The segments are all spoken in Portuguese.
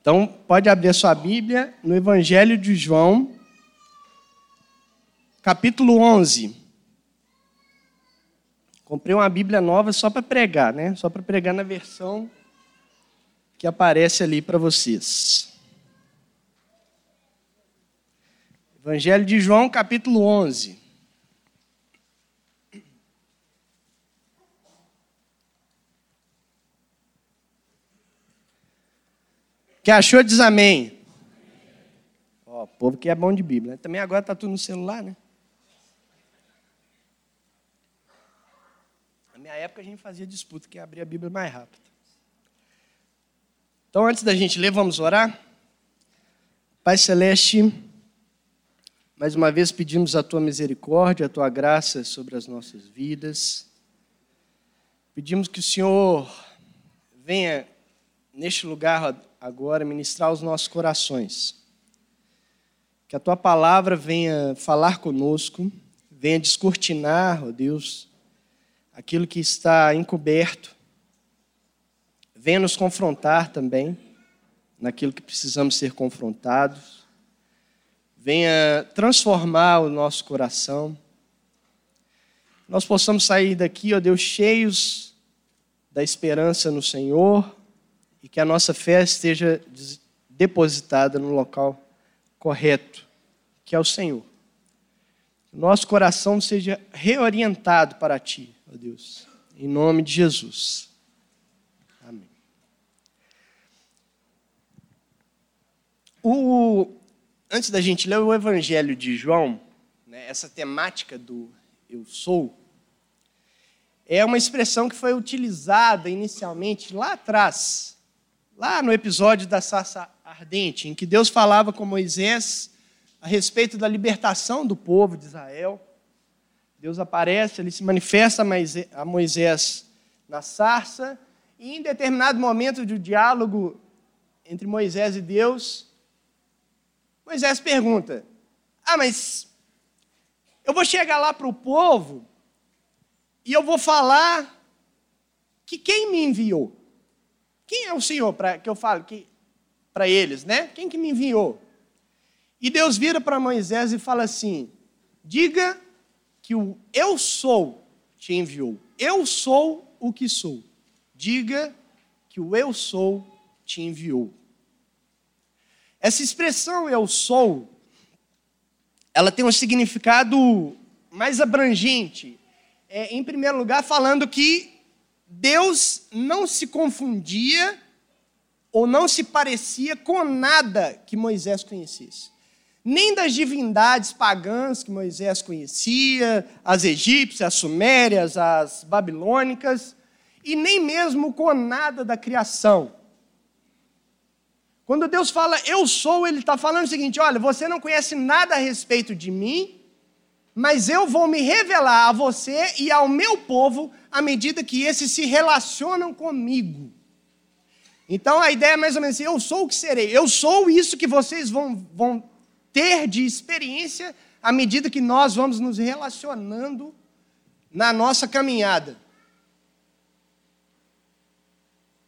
Então, pode abrir a sua Bíblia no Evangelho de João, capítulo 11. Comprei uma Bíblia nova só para pregar, né? Só para pregar na versão que aparece ali para vocês. Evangelho de João, capítulo 11. Quem achou, diz amém. Ó, o povo que é bom de Bíblia. Né? Também agora está tudo no celular, né? Na minha época a gente fazia disputa, que abria a Bíblia mais rápido. Então, antes da gente ler, vamos orar? Pai Celeste, mais uma vez pedimos a tua misericórdia, a tua graça sobre as nossas vidas. Pedimos que o Senhor venha neste lugar agora ministrar os nossos corações. Que a tua palavra venha falar conosco, venha descortinar, ó Deus, aquilo que está encoberto. Venha nos confrontar também naquilo que precisamos ser confrontados. Venha transformar o nosso coração. Nós possamos sair daqui, ó Deus, cheios da esperança no Senhor e que a nossa fé esteja depositada no local correto, que é o Senhor. Nosso coração seja reorientado para Ti, ó Deus, em nome de Jesus. Amém. O, antes da gente ler o Evangelho de João, né, essa temática do eu sou, é uma expressão que foi utilizada inicialmente lá atrás, Lá no episódio da sarça ardente, em que Deus falava com Moisés a respeito da libertação do povo de Israel. Deus aparece, ele se manifesta a Moisés na sarça, e em determinado momento do diálogo entre Moisés e Deus, Moisés pergunta: Ah, mas eu vou chegar lá para o povo e eu vou falar que quem me enviou. Quem é o Senhor para que eu fale para eles, né? Quem que me enviou? E Deus vira para Moisés e fala assim: Diga que o eu sou te enviou. Eu sou o que sou. Diga que o eu sou te enviou. Essa expressão eu sou, ela tem um significado mais abrangente. É, em primeiro lugar, falando que Deus não se confundia ou não se parecia com nada que Moisés conhecesse. Nem das divindades pagãs que Moisés conhecia, as egípcias, as sumérias, as babilônicas, e nem mesmo com nada da criação. Quando Deus fala eu sou, Ele está falando o seguinte: olha, você não conhece nada a respeito de mim, mas eu vou me revelar a você e ao meu povo à medida que esses se relacionam comigo. Então a ideia é mais ou menos assim: eu sou o que serei, eu sou isso que vocês vão, vão ter de experiência à medida que nós vamos nos relacionando na nossa caminhada.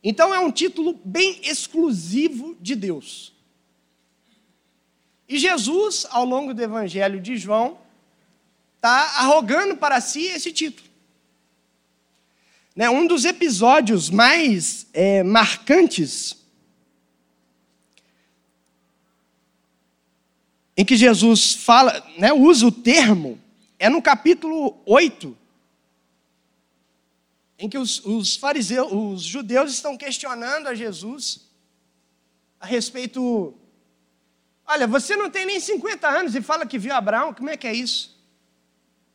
Então é um título bem exclusivo de Deus. E Jesus, ao longo do Evangelho de João, está arrogando para si esse título. Né, um dos episódios mais é, marcantes em que Jesus fala, né, usa o termo, é no capítulo 8, em que os, os fariseus, os judeus estão questionando a Jesus a respeito. Olha, você não tem nem 50 anos e fala que viu Abraão, como é que é isso?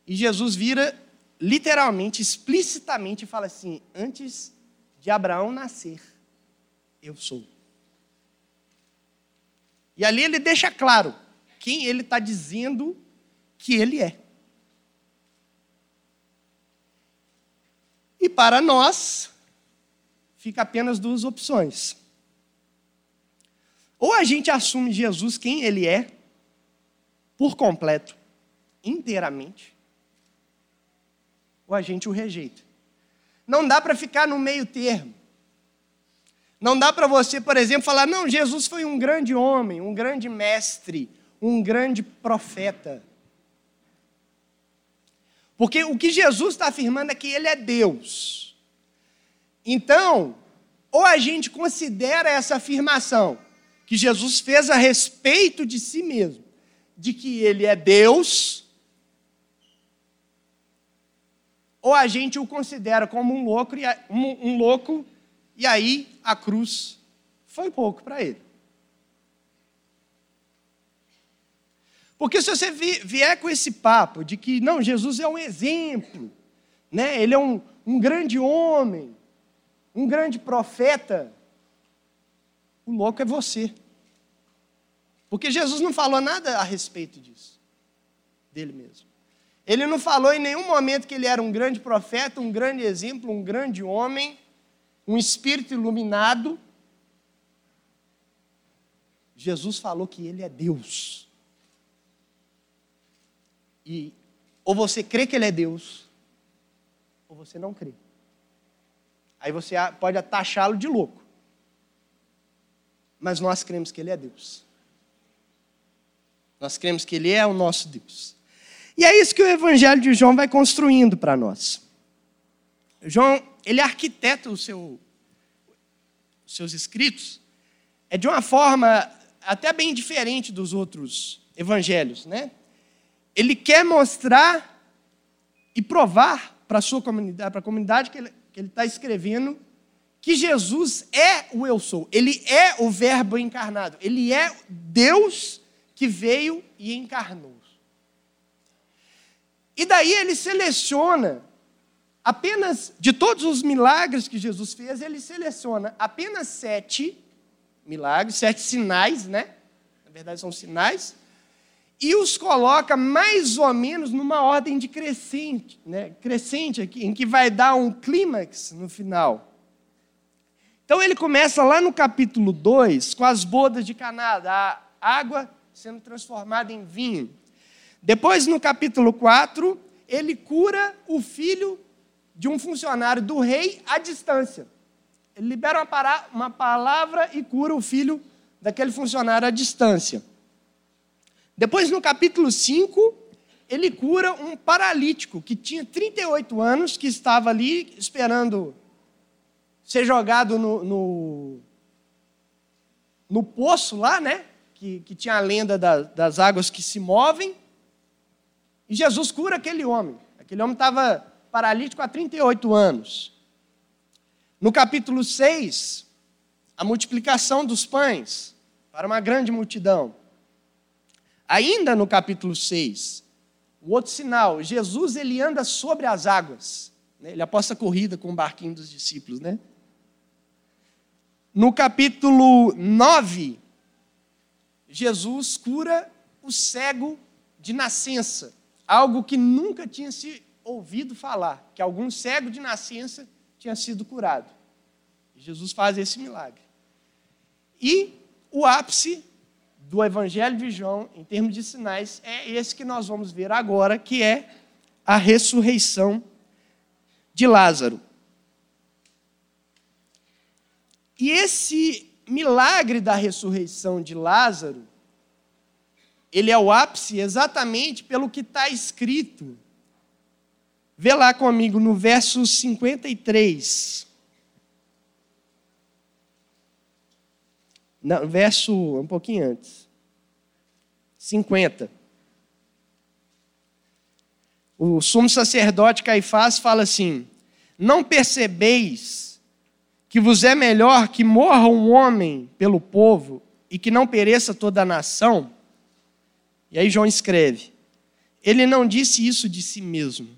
E Jesus vira literalmente, explicitamente fala assim: antes de Abraão nascer, eu sou. E ali ele deixa claro quem ele está dizendo que ele é. E para nós, fica apenas duas opções. Ou a gente assume Jesus quem ele é, por completo, inteiramente, ou a gente o rejeita. Não dá para ficar no meio termo. Não dá para você, por exemplo, falar: não, Jesus foi um grande homem, um grande mestre, um grande profeta. Porque o que Jesus está afirmando é que ele é Deus. Então, ou a gente considera essa afirmação que Jesus fez a respeito de si mesmo, de que ele é Deus, ou a gente o considera como um louco, um, um louco e aí a cruz foi pouco para ele. Porque se você vier com esse papo de que, não, Jesus é um exemplo, né? ele é um, um grande homem, um grande profeta, o louco é você. Porque Jesus não falou nada a respeito disso, dele mesmo. Ele não falou em nenhum momento que ele era um grande profeta, um grande exemplo, um grande homem, um espírito iluminado. Jesus falou que ele é Deus. E ou você crê que ele é Deus, ou você não crê. Aí você pode taxá-lo de louco. Mas nós cremos que ele é Deus. Nós cremos que ele é o nosso Deus. E é isso que o Evangelho de João vai construindo para nós. João, ele arquiteta o seu, os seus escritos é de uma forma até bem diferente dos outros evangelhos, né? ele quer mostrar e provar para a sua comunidade, para a comunidade que ele está escrevendo, que Jesus é o eu sou. Ele é o Verbo encarnado. Ele é Deus que veio e encarnou. E daí ele seleciona apenas, de todos os milagres que Jesus fez, ele seleciona apenas sete milagres, sete sinais, né? Na verdade, são sinais e os coloca mais ou menos numa ordem de crescente, né? crescente aqui, em que vai dar um clímax no final. Então ele começa lá no capítulo 2 com as bodas de Caná, a água sendo transformada em vinho. Depois no capítulo 4, ele cura o filho de um funcionário do rei à distância. Ele libera uma palavra e cura o filho daquele funcionário à distância. Depois, no capítulo 5, ele cura um paralítico que tinha 38 anos, que estava ali esperando ser jogado no, no, no poço lá, né? Que, que tinha a lenda da, das águas que se movem. E Jesus cura aquele homem. Aquele homem estava paralítico há 38 anos. No capítulo 6, a multiplicação dos pães para uma grande multidão. Ainda no capítulo 6, o outro sinal, Jesus ele anda sobre as águas. Né? Ele aposta corrida com o barquinho dos discípulos, né? No capítulo 9, Jesus cura o cego de nascença, algo que nunca tinha se ouvido falar, que algum cego de nascença tinha sido curado. Jesus faz esse milagre. E o ápice do Evangelho de João, em termos de sinais, é esse que nós vamos ver agora, que é a ressurreição de Lázaro. E esse milagre da ressurreição de Lázaro, ele é o ápice exatamente pelo que está escrito. Vê lá comigo no verso 53. Não, verso um pouquinho antes. 50. O sumo sacerdote Caifás fala assim: Não percebeis que vos é melhor que morra um homem pelo povo e que não pereça toda a nação? E aí João escreve: Ele não disse isso de si mesmo,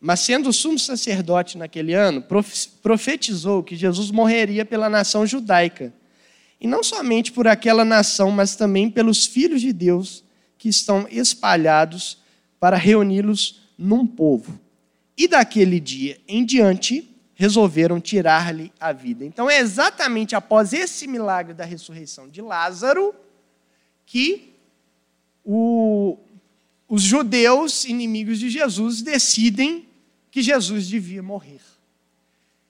mas sendo sumo sacerdote naquele ano, profetizou que Jesus morreria pela nação judaica e não somente por aquela nação, mas também pelos filhos de Deus que estão espalhados para reuni-los num povo. E daquele dia em diante, resolveram tirar-lhe a vida. Então é exatamente após esse milagre da ressurreição de Lázaro que o, os judeus inimigos de Jesus decidem que Jesus devia morrer.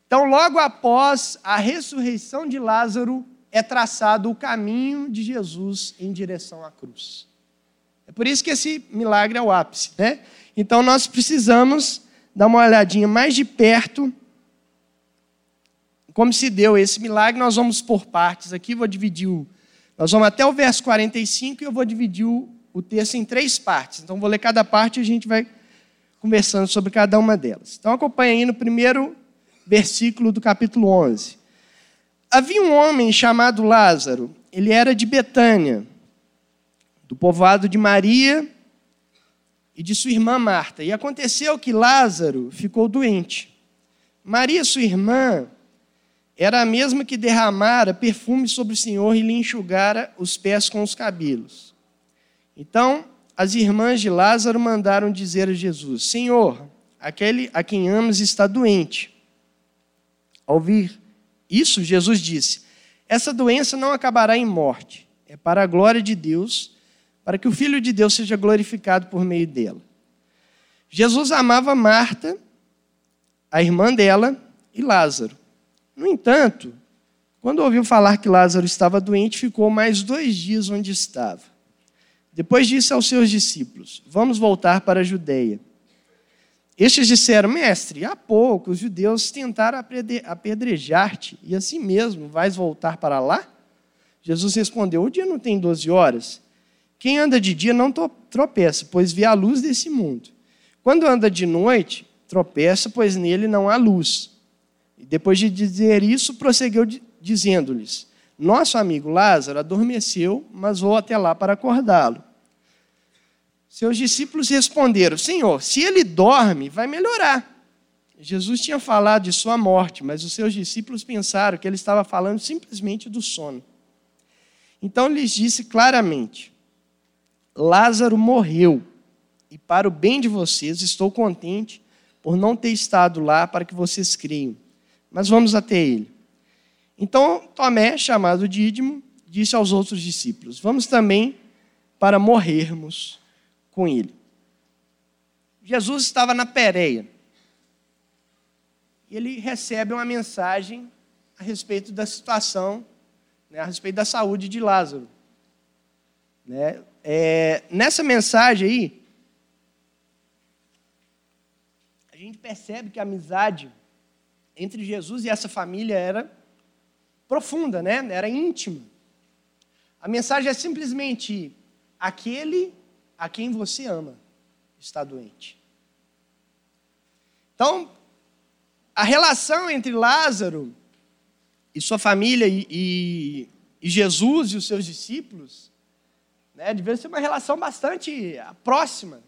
Então, logo após a ressurreição de Lázaro, é traçado o caminho de Jesus em direção à cruz. É por isso que esse milagre é o ápice, né? Então, nós precisamos dar uma olhadinha mais de perto como se deu esse milagre. Nós vamos por partes aqui, vou dividir o. Nós vamos até o verso 45 e eu vou dividir o, o texto em três partes. Então, vou ler cada parte e a gente vai conversando sobre cada uma delas. Então, acompanhe aí no primeiro versículo do capítulo 11. Havia um homem chamado Lázaro, ele era de Betânia, do povoado de Maria e de sua irmã Marta. E aconteceu que Lázaro ficou doente. Maria, sua irmã, era a mesma que derramara perfume sobre o Senhor e lhe enxugara os pés com os cabelos. Então, as irmãs de Lázaro mandaram dizer a Jesus: Senhor, aquele a quem amas está doente. Ao ouvir isso, Jesus disse: Essa doença não acabará em morte, é para a glória de Deus, para que o Filho de Deus seja glorificado por meio dela. Jesus amava Marta, a irmã dela, e Lázaro. No entanto, quando ouviu falar que Lázaro estava doente, ficou mais dois dias onde estava. Depois disse aos seus discípulos: Vamos voltar para a Judeia. Estes disseram: Mestre, há pouco os judeus tentaram apedrejar-te, e assim mesmo vais voltar para lá? Jesus respondeu: O dia não tem doze horas. Quem anda de dia não tropeça, pois vê a luz desse mundo. Quando anda de noite, tropeça, pois nele não há luz. E depois de dizer isso, prosseguiu dizendo-lhes: Nosso amigo Lázaro adormeceu, mas vou até lá para acordá-lo. Seus discípulos responderam: Senhor, se ele dorme, vai melhorar. Jesus tinha falado de sua morte, mas os seus discípulos pensaram que ele estava falando simplesmente do sono. Então lhes disse claramente: Lázaro morreu, e para o bem de vocês estou contente por não ter estado lá para que vocês creiam. Mas vamos até ele. Então Tomé, chamado Dídimo, disse aos outros discípulos: Vamos também para morrermos com ele. Jesus estava na Pérea. E ele recebe uma mensagem a respeito da situação, né, a respeito da saúde de Lázaro. Né? É, nessa mensagem aí, a gente percebe que a amizade entre Jesus e essa família era profunda, né? era íntima. A mensagem é simplesmente: aquele a quem você ama está doente. Então, a relação entre Lázaro e sua família e, e, Jesus e os seus discípulos né, ser uma relação bastante próxima.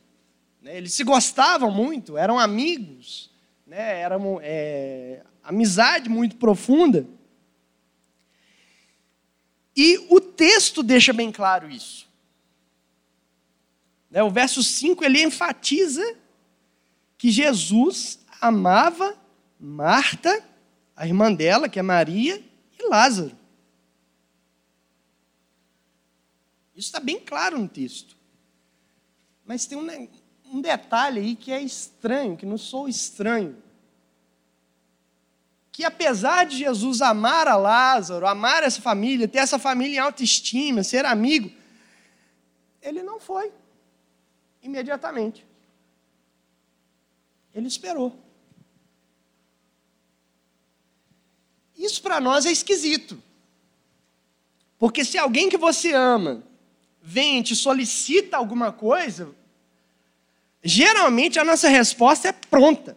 Né? Eles se gostavam muito, eram amigos, né? era é, amizade muito profunda. E o texto deixa bem claro isso. Né, o verso 5 ele enfatiza que Jesus amava Marta, a irmã dela, que é Maria, e Lázaro. Isso está bem claro no texto. Mas tem um, um detalhe aí que é estranho, que não sou estranho. Que apesar de Jesus amar a Lázaro, amar essa família, ter essa família em autoestima, ser amigo, ele não foi imediatamente. Ele esperou. Isso para nós é esquisito. Porque se alguém que você ama vem e te solicita alguma coisa, geralmente a nossa resposta é pronta.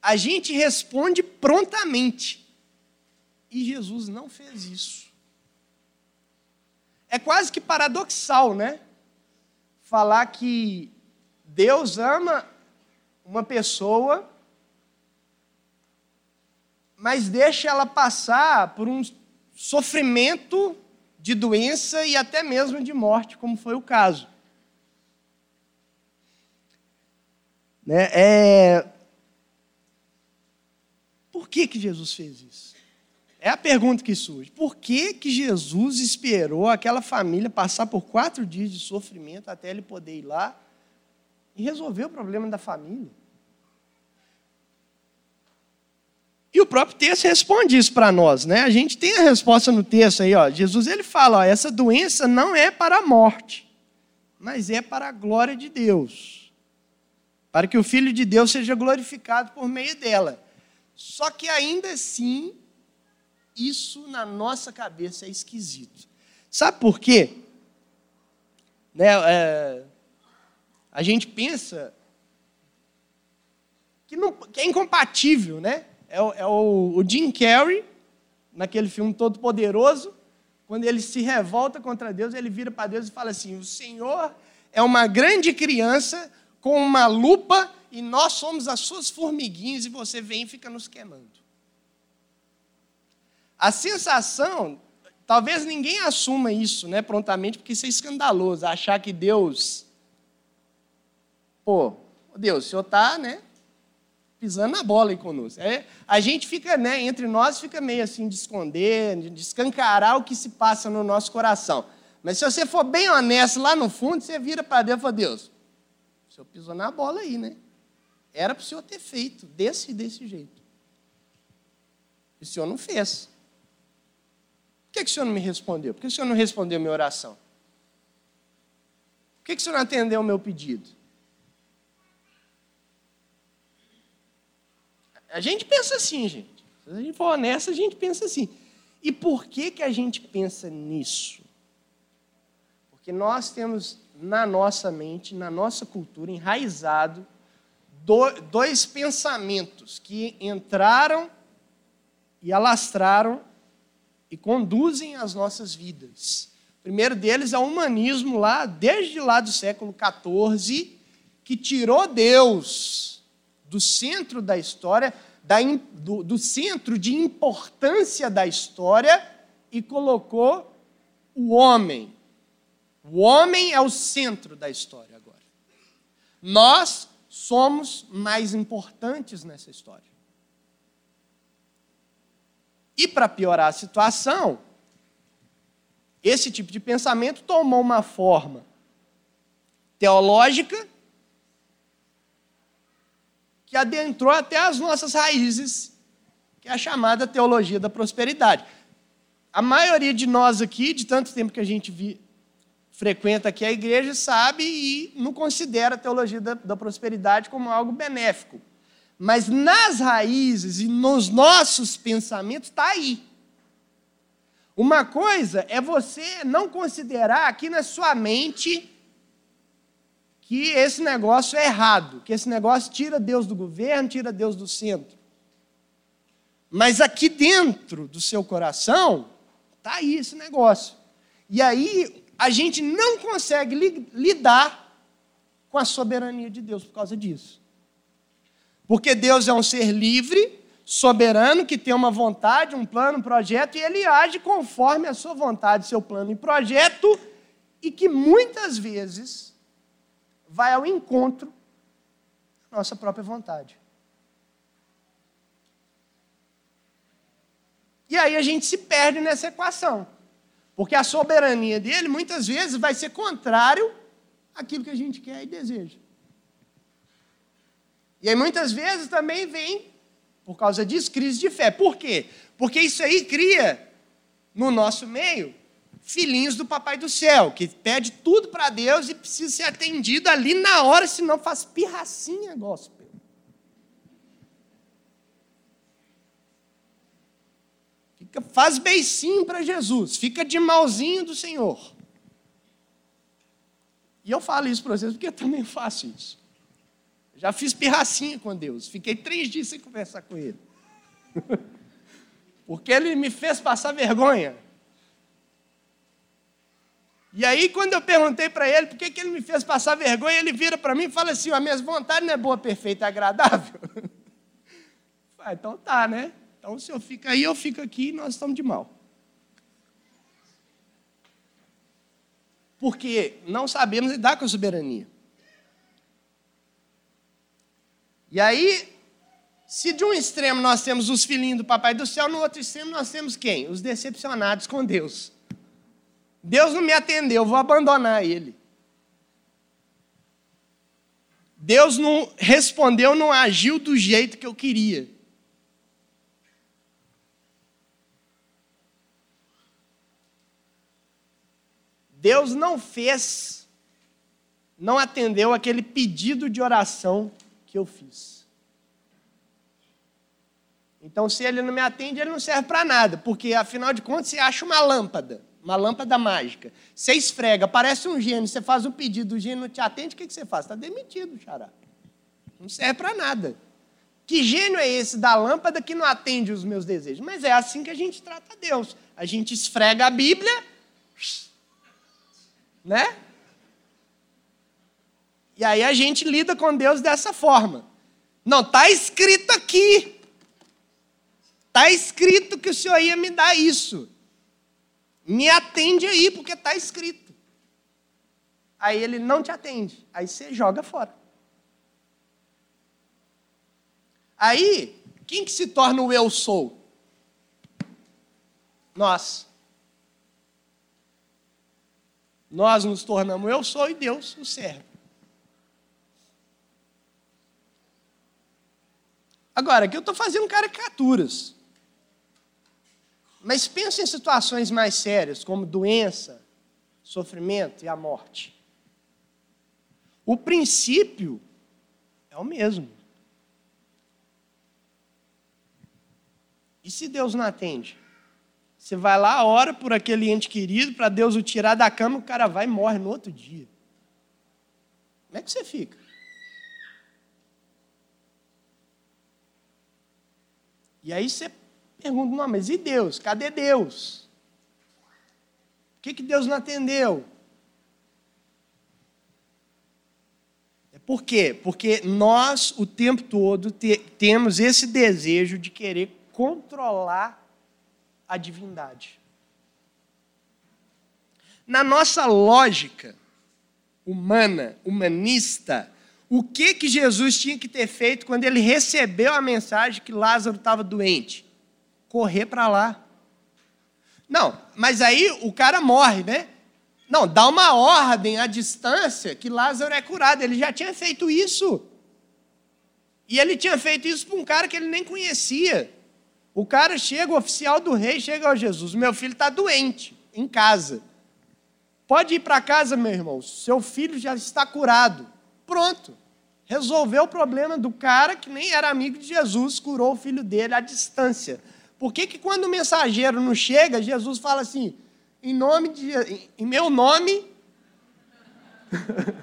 A gente responde prontamente. E Jesus não fez isso. É quase que paradoxal, né? Falar que Deus ama uma pessoa, mas deixa ela passar por um sofrimento de doença e até mesmo de morte, como foi o caso. Né? É... Por que, que Jesus fez isso? É a pergunta que surge. Por que, que Jesus esperou aquela família passar por quatro dias de sofrimento até ele poder ir lá e resolver o problema da família? E o próprio texto responde isso para nós, né? A gente tem a resposta no texto aí, ó. Jesus ele fala, ó, essa doença não é para a morte, mas é para a glória de Deus. Para que o filho de Deus seja glorificado por meio dela. Só que ainda assim, isso na nossa cabeça é esquisito. Sabe por quê? Né, é, a gente pensa que, não, que é incompatível, né? É, é o, o Jim Carrey, naquele filme Todo Poderoso, quando ele se revolta contra Deus, ele vira para Deus e fala assim: O Senhor é uma grande criança com uma lupa e nós somos as suas formiguinhas e você vem e fica nos queimando. A sensação, talvez ninguém assuma isso né, prontamente, porque isso é escandaloso, achar que Deus. Pô, Deus, o senhor está né, pisando na bola aí conosco. É, a gente fica, né, entre nós, fica meio assim de esconder, de escancarar o que se passa no nosso coração. Mas se você for bem honesto lá no fundo, você vira para Deus e fala, Deus, o senhor pisou na bola aí, né? Era para o senhor ter feito desse e desse jeito. E o senhor não fez. Por que, que o senhor não me respondeu? Por que o senhor não respondeu minha oração? Por que, que o senhor não atendeu o meu pedido? A gente pensa assim, gente. Se a gente for honesto, a gente pensa assim. E por que, que a gente pensa nisso? Porque nós temos na nossa mente, na nossa cultura, enraizado dois pensamentos que entraram e alastraram e conduzem as nossas vidas. O primeiro deles é o humanismo lá, desde lá do século XIV, que tirou Deus do centro da história, da, do, do centro de importância da história e colocou o homem. O homem é o centro da história agora. Nós somos mais importantes nessa história. E para piorar a situação, esse tipo de pensamento tomou uma forma teológica que adentrou até as nossas raízes, que é a chamada teologia da prosperidade. A maioria de nós aqui, de tanto tempo que a gente vi, frequenta aqui a igreja, sabe e não considera a teologia da, da prosperidade como algo benéfico. Mas nas raízes e nos nossos pensamentos está aí. Uma coisa é você não considerar aqui na sua mente que esse negócio é errado, que esse negócio tira Deus do governo, tira Deus do centro. Mas aqui dentro do seu coração, está aí esse negócio. E aí a gente não consegue li lidar com a soberania de Deus por causa disso. Porque Deus é um ser livre, soberano, que tem uma vontade, um plano, um projeto, e ele age conforme a sua vontade, seu plano e projeto, e que muitas vezes vai ao encontro da nossa própria vontade. E aí a gente se perde nessa equação. Porque a soberania dele, muitas vezes, vai ser contrário àquilo que a gente quer e deseja. E aí, muitas vezes, também vem, por causa disso, crise de fé. Por quê? Porque isso aí cria, no nosso meio, filhinhos do Papai do Céu, que pede tudo para Deus e precisa ser atendido ali na hora, senão faz pirracinha gospel. Fica, faz beicinho para Jesus, fica de malzinho do Senhor. E eu falo isso para vocês porque eu também faço isso. Já fiz pirracinha com Deus, fiquei três dias sem conversar com Ele. porque Ele me fez passar vergonha. E aí, quando eu perguntei para ele por que, que ele me fez passar vergonha, ele vira para mim e fala assim: a minha vontade não é boa, perfeita e agradável. ah, então tá, né? Então o senhor fica aí, eu fico aqui e nós estamos de mal. Porque não sabemos lidar com a soberania. E aí, se de um extremo nós temos os filhinhos do Papai do Céu, no outro extremo nós temos quem? Os decepcionados com Deus. Deus não me atendeu, vou abandonar ele. Deus não respondeu, não agiu do jeito que eu queria. Deus não fez, não atendeu aquele pedido de oração que eu fiz. Então, se ele não me atende, ele não serve para nada, porque afinal de contas você acha uma lâmpada, uma lâmpada mágica. Você esfrega, parece um gênio, você faz um pedido, o gênio não te atende, o que você faz? Está demitido, xará. Não serve para nada. Que gênio é esse da lâmpada que não atende os meus desejos? Mas é assim que a gente trata Deus. A gente esfrega a Bíblia, né? E aí a gente lida com Deus dessa forma. Não, está escrito aqui. Está escrito que o Senhor ia me dar isso. Me atende aí, porque está escrito. Aí ele não te atende. Aí você joga fora. Aí, quem que se torna o eu sou? Nós. Nós nos tornamos eu sou e Deus o serve. Agora, aqui eu estou fazendo caricaturas. Mas pensa em situações mais sérias, como doença, sofrimento e a morte. O princípio é o mesmo. E se Deus não atende? Você vai lá, ora por aquele ente querido, para Deus o tirar da cama, o cara vai e morre no outro dia. Como é que você fica? E aí você pergunta, não, mas e Deus? Cadê Deus? Por que, que Deus não atendeu? É por quê? Porque nós, o tempo todo, te, temos esse desejo de querer controlar a divindade. Na nossa lógica humana, humanista, o que que Jesus tinha que ter feito quando ele recebeu a mensagem que Lázaro estava doente? Correr para lá. Não, mas aí o cara morre, né? Não, dá uma ordem à distância que Lázaro é curado. Ele já tinha feito isso. E ele tinha feito isso para um cara que ele nem conhecia. O cara chega, o oficial do rei chega ao Jesus: meu filho está doente, em casa. Pode ir para casa, meu irmão, seu filho já está curado. Pronto. Resolveu o problema do cara que nem era amigo de Jesus, curou o filho dele à distância. Por que, que quando o mensageiro não chega, Jesus fala assim, em nome de em meu nome,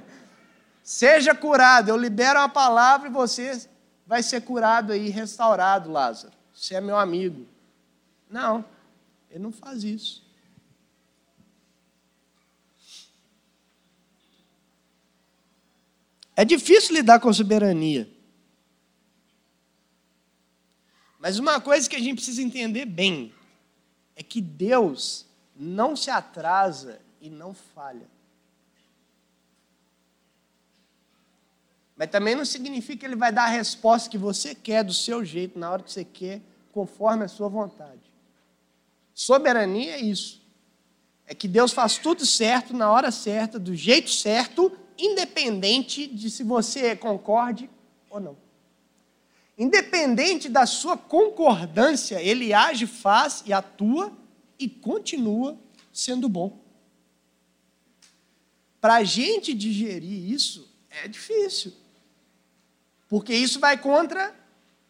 seja curado, eu libero a palavra e você vai ser curado aí, restaurado, Lázaro você é meu amigo. Não, ele não faz isso. É difícil lidar com soberania. Mas uma coisa que a gente precisa entender bem é que Deus não se atrasa e não falha. Mas também não significa que ele vai dar a resposta que você quer, do seu jeito, na hora que você quer, conforme a sua vontade. Soberania é isso. É que Deus faz tudo certo, na hora certa, do jeito certo, independente de se você concorde ou não. Independente da sua concordância, ele age, faz e atua e continua sendo bom. Para a gente digerir isso é difícil. Porque isso vai contra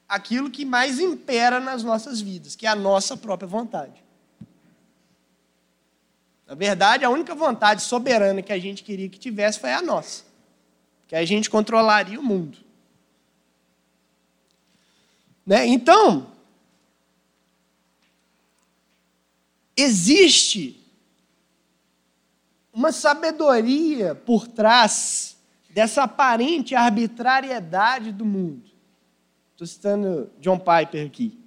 aquilo que mais impera nas nossas vidas, que é a nossa própria vontade. Na verdade, a única vontade soberana que a gente queria que tivesse foi a nossa. Que a gente controlaria o mundo. Né? Então, existe uma sabedoria por trás dessa aparente arbitrariedade do mundo. Estou citando John Piper aqui.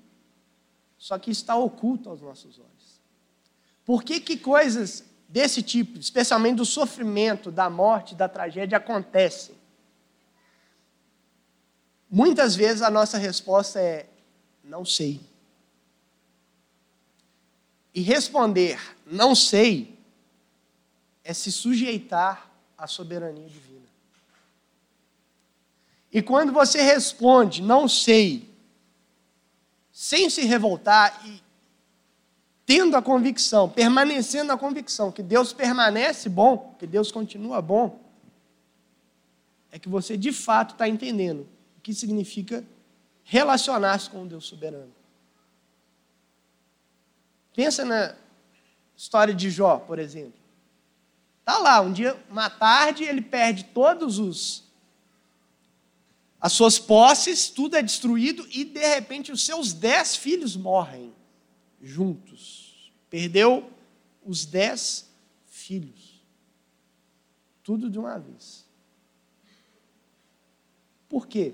Só que está oculto aos nossos olhos. Por que, que coisas desse tipo, especialmente do sofrimento, da morte, da tragédia, acontecem? Muitas vezes a nossa resposta é: não sei. E responder não sei é se sujeitar à soberania divina. E quando você responde, não sei, sem se revoltar, e tendo a convicção, permanecendo na convicção que Deus permanece bom, que Deus continua bom, é que você de fato está entendendo o que significa relacionar-se com o Deus soberano. Pensa na história de Jó, por exemplo. Tá lá, um dia, uma tarde, ele perde todos os as suas posses, tudo é destruído e de repente os seus dez filhos morrem juntos. Perdeu os dez filhos. Tudo de uma vez. Por quê?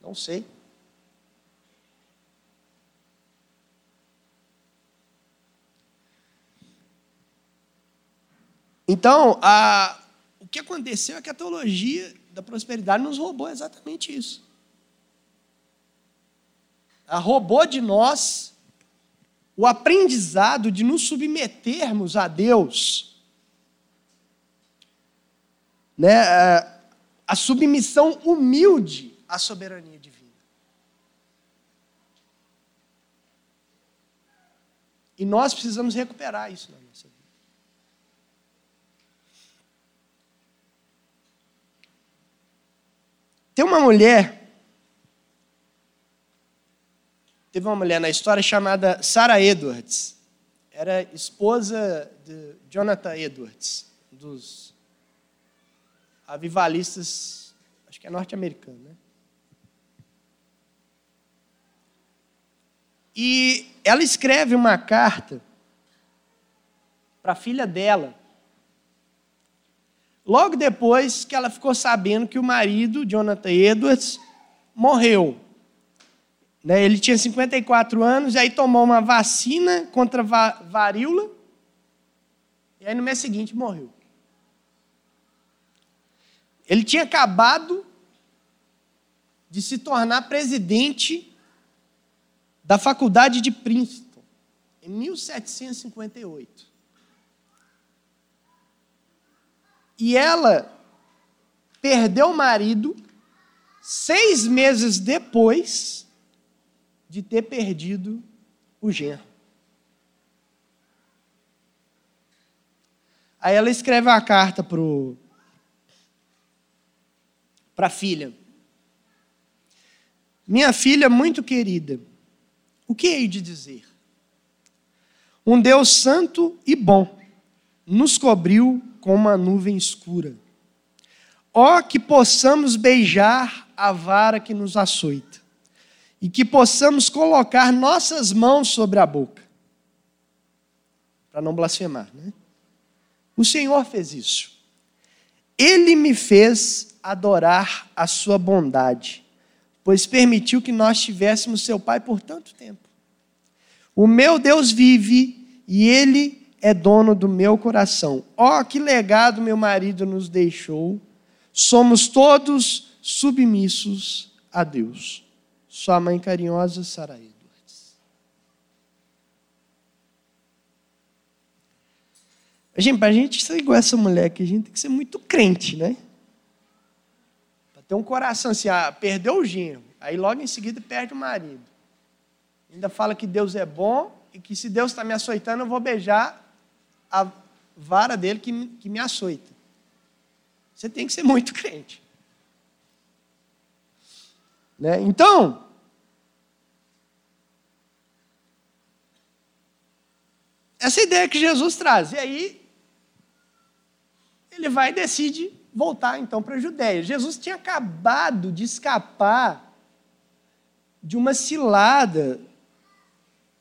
Não sei. Então, a, o que aconteceu é que a teologia da prosperidade nos roubou exatamente isso. Roubou de nós o aprendizado de nos submetermos a Deus. Né? A submissão humilde à soberania divina. E nós precisamos recuperar isso na nossa vida. Tem uma mulher, teve uma mulher na história chamada Sarah Edwards. Era esposa de Jonathan Edwards, dos avivalistas, acho que é norte-americano, né? E ela escreve uma carta para a filha dela, Logo depois que ela ficou sabendo que o marido, Jonathan Edwards, morreu. Né, ele tinha 54 anos, e aí tomou uma vacina contra varíola, e aí no mês seguinte morreu. Ele tinha acabado de se tornar presidente da faculdade de Princeton, em 1758. E ela perdeu o marido seis meses depois de ter perdido o genro. Aí ela escreve uma carta para a filha. Minha filha muito querida, o que hei de dizer? Um Deus santo e bom nos cobriu com uma nuvem escura. Ó oh, que possamos beijar a vara que nos açoita, e que possamos colocar nossas mãos sobre a boca, para não blasfemar, né? O Senhor fez isso. Ele me fez adorar a sua bondade, pois permitiu que nós tivéssemos seu Pai por tanto tempo. O meu Deus vive e ele é dono do meu coração. Ó, oh, que legado meu marido nos deixou. Somos todos submissos a Deus. Sua mãe carinhosa, Sara Edwards. Gente, para a gente ser igual essa mulher aqui, a gente tem que ser muito crente, né? Para ter um coração assim, ah, perdeu o genro, aí logo em seguida perde o marido. Ainda fala que Deus é bom e que se Deus está me açoitando, eu vou beijar a vara dele que, me, que me açoita. Você tem que ser muito crente. Né? Então, essa ideia que Jesus traz. E aí, ele vai e decide voltar então para a Judéia. Jesus tinha acabado de escapar de uma cilada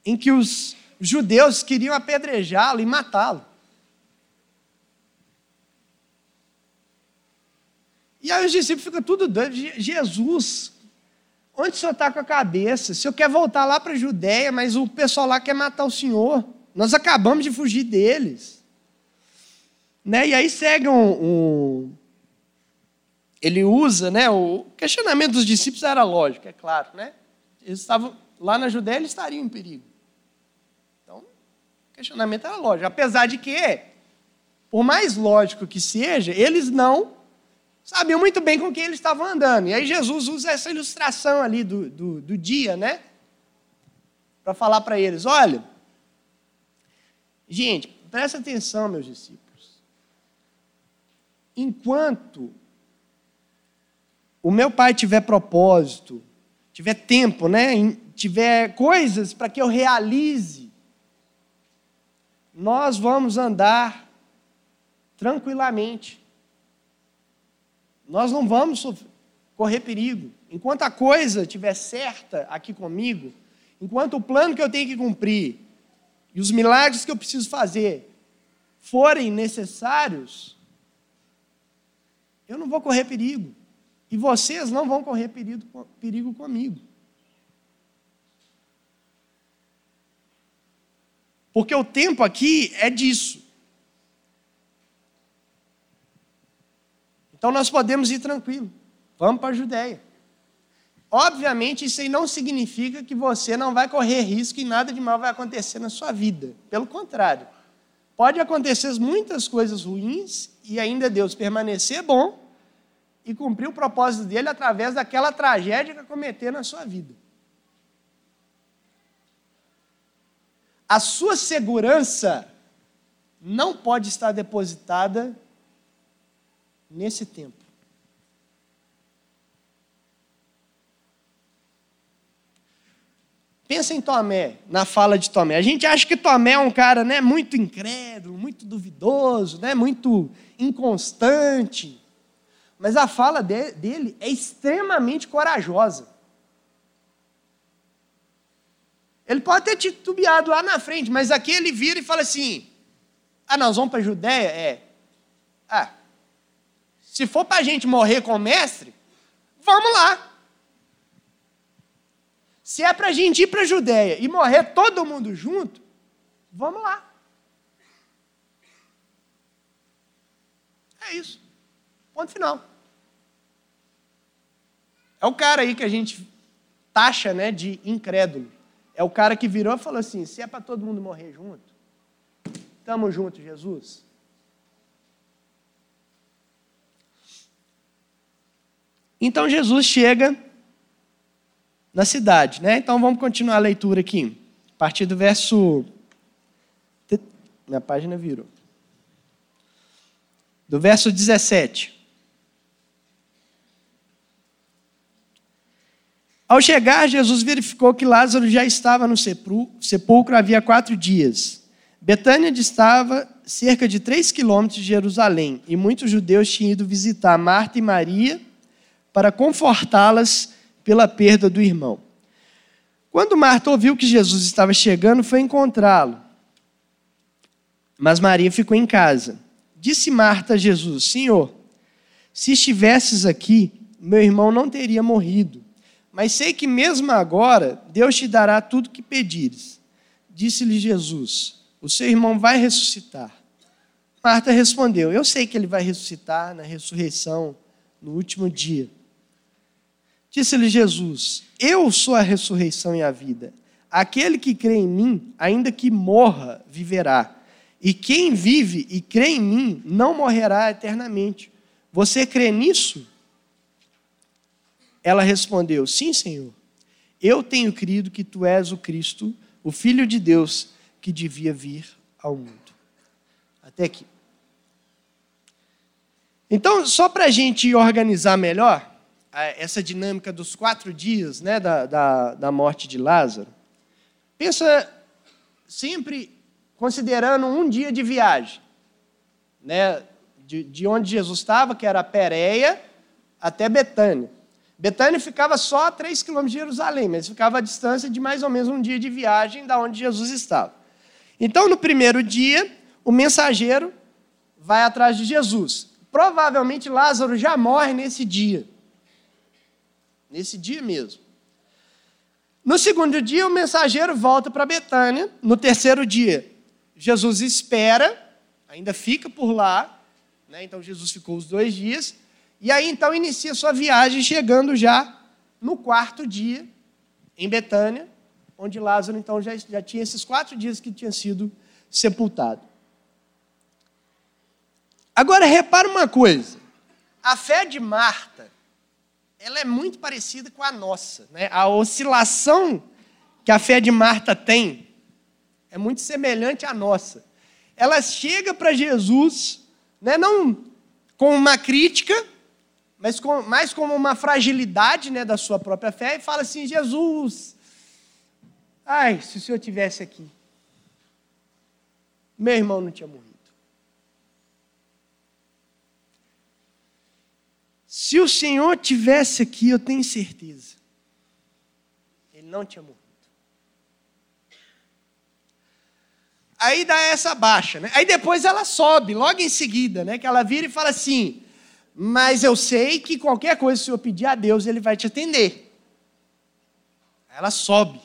em que os judeus queriam apedrejá-lo e matá-lo. E aí os discípulos ficam tudo doidos. Jesus, onde o senhor está com a cabeça? O senhor quer voltar lá para a Judéia, mas o pessoal lá quer matar o senhor. Nós acabamos de fugir deles. Né? E aí segue um, um, Ele usa, né? O questionamento dos discípulos era lógico, é claro, né? Eles estavam lá na Judéia, eles estariam em perigo questionamento era lógico. Apesar de que, por mais lógico que seja, eles não sabiam muito bem com quem eles estavam andando. E aí Jesus usa essa ilustração ali do, do, do dia, né? para falar para eles: olha, gente, presta atenção, meus discípulos. Enquanto o meu pai tiver propósito, tiver tempo, né, tiver coisas para que eu realize, nós vamos andar tranquilamente. Nós não vamos correr perigo. Enquanto a coisa estiver certa aqui comigo, enquanto o plano que eu tenho que cumprir e os milagres que eu preciso fazer forem necessários, eu não vou correr perigo. E vocês não vão correr perigo, perigo comigo. Porque o tempo aqui é disso. Então nós podemos ir tranquilo. Vamos para a Judéia. Obviamente, isso aí não significa que você não vai correr risco e nada de mal vai acontecer na sua vida. Pelo contrário, pode acontecer muitas coisas ruins e ainda Deus permanecer bom e cumprir o propósito dele através daquela tragédia que cometer na sua vida. A sua segurança não pode estar depositada nesse tempo. Pensa em Tomé, na fala de Tomé. A gente acha que Tomé é um cara né, muito incrédulo, muito duvidoso, né, muito inconstante. Mas a fala de, dele é extremamente corajosa. Ele pode ter titubeado lá na frente, mas aqui ele vira e fala assim: Ah, nós vamos para a Judéia? É. Ah, se for para a gente morrer com o mestre, vamos lá. Se é para a gente ir para a Judéia e morrer todo mundo junto, vamos lá. É isso. Ponto final. É o cara aí que a gente taxa né, de incrédulo. É o cara que virou e falou assim: se é para todo mundo morrer junto, estamos juntos, Jesus. Então Jesus chega na cidade, né? Então vamos continuar a leitura aqui. A partir do verso. Minha página virou. Do verso 17. Ao chegar, Jesus verificou que Lázaro já estava no sepulcro havia quatro dias. Betânia distava cerca de três quilômetros de Jerusalém, e muitos judeus tinham ido visitar Marta e Maria para confortá-las pela perda do irmão. Quando Marta ouviu que Jesus estava chegando, foi encontrá-lo. Mas Maria ficou em casa. Disse Marta a Jesus: Senhor, se estivesses aqui, meu irmão não teria morrido. Mas sei que mesmo agora Deus te dará tudo o que pedires. Disse-lhe Jesus: O seu irmão vai ressuscitar. Marta respondeu: Eu sei que ele vai ressuscitar na ressurreição no último dia. Disse-lhe Jesus: Eu sou a ressurreição e a vida. Aquele que crê em mim, ainda que morra, viverá. E quem vive e crê em mim, não morrerá eternamente. Você crê nisso? Ela respondeu: Sim, Senhor. Eu tenho crido que tu és o Cristo, o Filho de Deus, que devia vir ao mundo. Até aqui. Então, só para a gente organizar melhor, essa dinâmica dos quatro dias né, da, da, da morte de Lázaro, pensa sempre considerando um dia de viagem, né, de, de onde Jesus estava, que era a Pérea, até Betânia. Betânia ficava só a 3 quilômetros de Jerusalém, mas ficava a distância de mais ou menos um dia de viagem da onde Jesus estava. Então, no primeiro dia, o mensageiro vai atrás de Jesus. Provavelmente Lázaro já morre nesse dia nesse dia mesmo. No segundo dia, o mensageiro volta para Betânia. No terceiro dia, Jesus espera, ainda fica por lá. Né? Então, Jesus ficou os dois dias. E aí, então, inicia sua viagem, chegando já no quarto dia, em Betânia, onde Lázaro, então, já, já tinha esses quatro dias que tinha sido sepultado. Agora, repara uma coisa. A fé de Marta ela é muito parecida com a nossa. Né? A oscilação que a fé de Marta tem é muito semelhante à nossa. Ela chega para Jesus, né, não com uma crítica, mas com, mais como uma fragilidade né, da sua própria fé, e fala assim: Jesus, ai, se o senhor tivesse aqui, meu irmão não tinha morrido. Se o Senhor tivesse aqui, eu tenho certeza, ele não tinha morrido. Aí dá essa baixa, né? Aí depois ela sobe, logo em seguida, né? Que ela vira e fala assim: Mas eu sei que qualquer coisa que o Senhor pedir a Deus, Ele vai te atender. Ela sobe.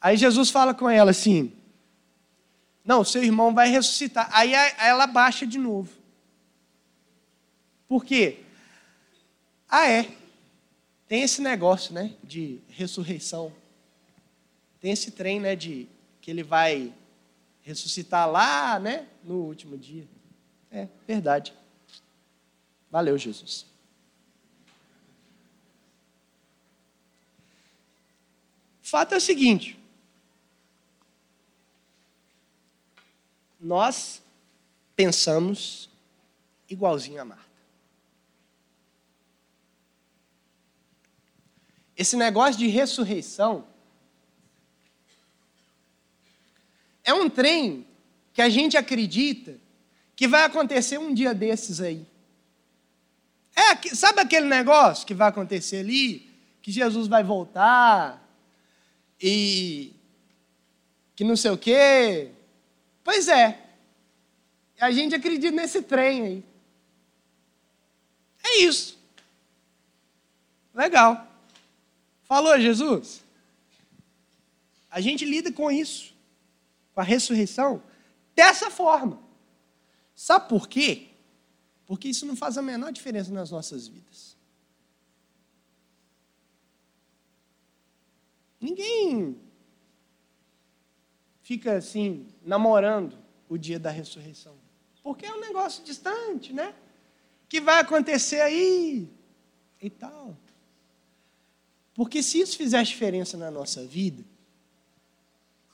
Aí Jesus fala com ela assim: Não, seu irmão vai ressuscitar. Aí ela baixa de novo. Por quê? Ah, é. Tem esse negócio, né? De ressurreição. Tem esse trem, né? De que ele vai ressuscitar lá, né? No último dia. É, verdade. Valeu, Jesus. Fato é o seguinte: nós pensamos igualzinho a Marta. Esse negócio de ressurreição é um trem que a gente acredita que vai acontecer um dia desses aí. É, sabe aquele negócio que vai acontecer ali? Que Jesus vai voltar e que não sei o quê, Pois é. A gente acredita nesse trem aí. É isso. Legal. Falou, Jesus? A gente lida com isso, com a ressurreição, dessa forma. Sabe por quê? Porque isso não faz a menor diferença nas nossas vidas. Ninguém fica assim, namorando o dia da ressurreição. Porque é um negócio distante, né? Que vai acontecer aí e tal. Porque se isso fizesse diferença na nossa vida,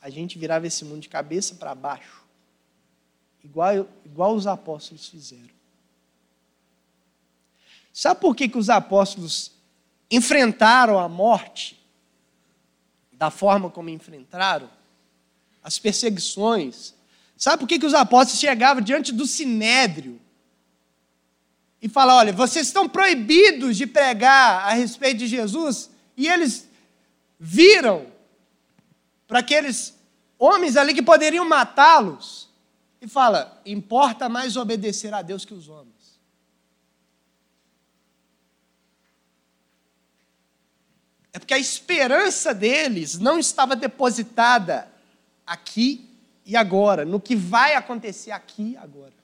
a gente virava esse mundo de cabeça para baixo, igual, igual os apóstolos fizeram. Sabe por que, que os apóstolos enfrentaram a morte da forma como enfrentaram? as perseguições. Sabe por que, que os apóstolos chegavam diante do sinédrio e falavam: olha, vocês estão proibidos de pregar a respeito de Jesus? E eles viram para aqueles homens ali que poderiam matá-los e fala: importa mais obedecer a Deus que os homens. É porque a esperança deles não estava depositada aqui e agora, no que vai acontecer aqui e agora.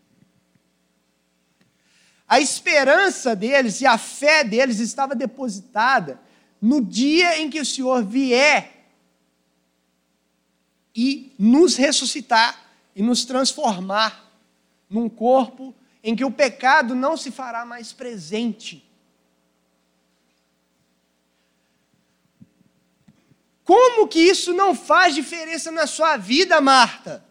A esperança deles e a fé deles estava depositada no dia em que o Senhor vier e nos ressuscitar e nos transformar num corpo em que o pecado não se fará mais presente Como que isso não faz diferença na sua vida, Marta?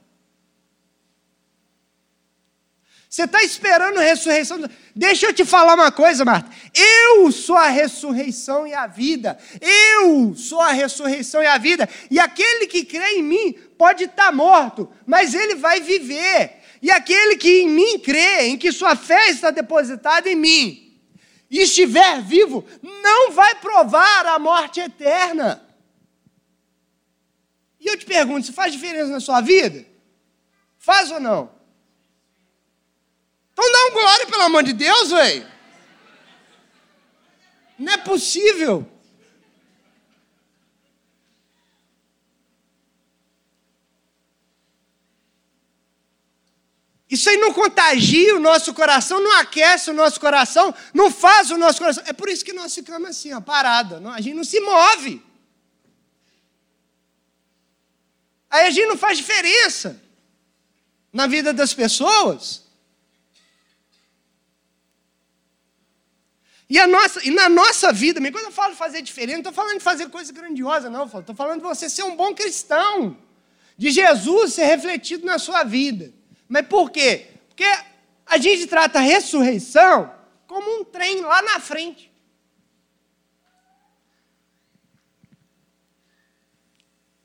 Você está esperando a ressurreição? Deixa eu te falar uma coisa, Marta. Eu sou a ressurreição e a vida. Eu sou a ressurreição e a vida. E aquele que crê em mim pode estar tá morto, mas ele vai viver. E aquele que em mim crê, em que sua fé está depositada em mim, e estiver vivo, não vai provar a morte eterna. E eu te pergunto, isso faz diferença na sua vida? Faz ou não? Então dá um glória, pelo amor de Deus, velho. Não é possível. Isso aí não contagia o nosso coração, não aquece o nosso coração, não faz o nosso coração. É por isso que nós ficamos assim, ó, parado. A gente não se move. Aí a gente não faz diferença na vida das pessoas. E, a nossa, e na nossa vida, quando eu falo fazer diferente, não estou falando de fazer coisa grandiosa, não. Estou falando de você ser um bom cristão. De Jesus ser refletido na sua vida. Mas por quê? Porque a gente trata a ressurreição como um trem lá na frente.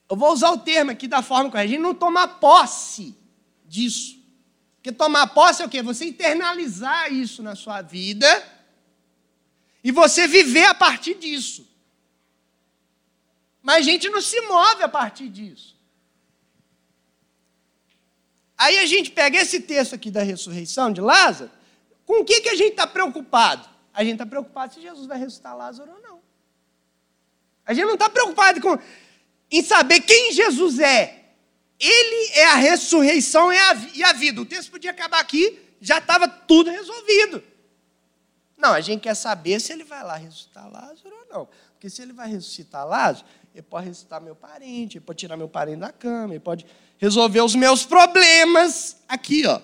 Eu vou usar o termo aqui da forma correta. A gente não tomar posse disso. Porque tomar posse é o quê? Você internalizar isso na sua vida e você viver a partir disso. Mas a gente não se move a partir disso. Aí a gente pega esse texto aqui da ressurreição de Lázaro, com o que, que a gente está preocupado? A gente está preocupado se Jesus vai ressuscitar Lázaro ou não. A gente não está preocupado com, em saber quem Jesus é. Ele é a ressurreição e a vida. O texto podia acabar aqui, já estava tudo resolvido. Não, a gente quer saber se ele vai lá ressuscitar Lázaro ou não. Porque se ele vai ressuscitar Lázaro, ele pode ressuscitar meu parente, ele pode tirar meu parente da cama, ele pode resolver os meus problemas aqui, ó.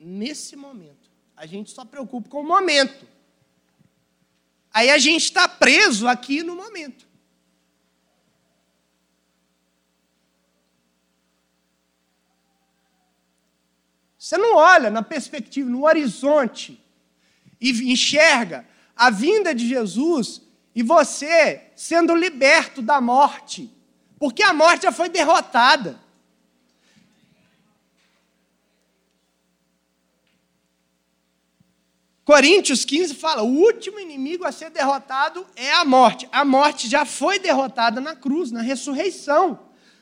Nesse momento. A gente só preocupa com o momento. Aí a gente está preso aqui no momento. Você não olha na perspectiva, no horizonte e enxerga a vinda de Jesus e você sendo liberto da morte, porque a morte já foi derrotada. Coríntios 15 fala: o último inimigo a ser derrotado é a morte. A morte já foi derrotada na cruz, na ressurreição.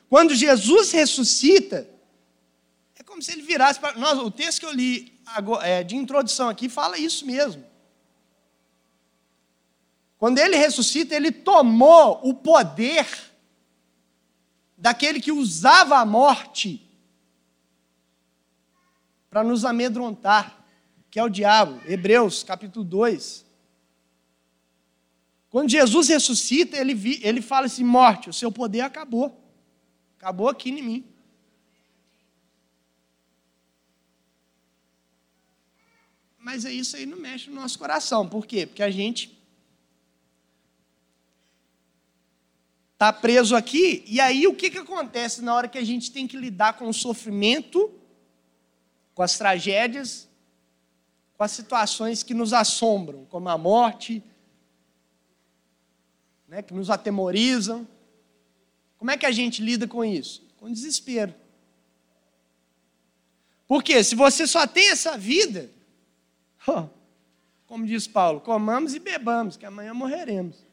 Quando Jesus ressuscita, é como se ele virasse para. Nós, o texto que eu li de introdução aqui fala isso mesmo. Quando ele ressuscita, ele tomou o poder daquele que usava a morte para nos amedrontar, que é o diabo. Hebreus capítulo 2. Quando Jesus ressuscita, ele, ele fala assim: morte, o seu poder acabou. Acabou aqui em mim. Mas é isso aí não mexe no nosso coração. Por quê? Porque a gente está preso aqui, e aí o que, que acontece na hora que a gente tem que lidar com o sofrimento, com as tragédias, com as situações que nos assombram, como a morte, né, que nos atemorizam. Como é que a gente lida com isso? Com desespero. Porque se você só tem essa vida, como diz Paulo, comamos e bebamos, que amanhã morreremos.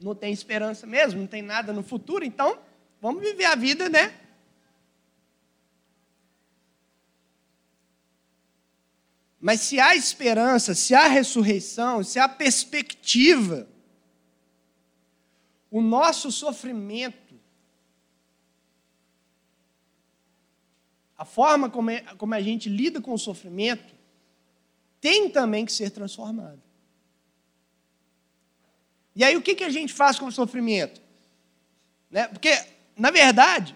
Não tem esperança mesmo, não tem nada no futuro, então vamos viver a vida, né? Mas se há esperança, se há ressurreição, se há perspectiva, o nosso sofrimento a forma como, é, como a gente lida com o sofrimento tem também que ser transformada. E aí o que, que a gente faz com o sofrimento? Né? Porque, na verdade,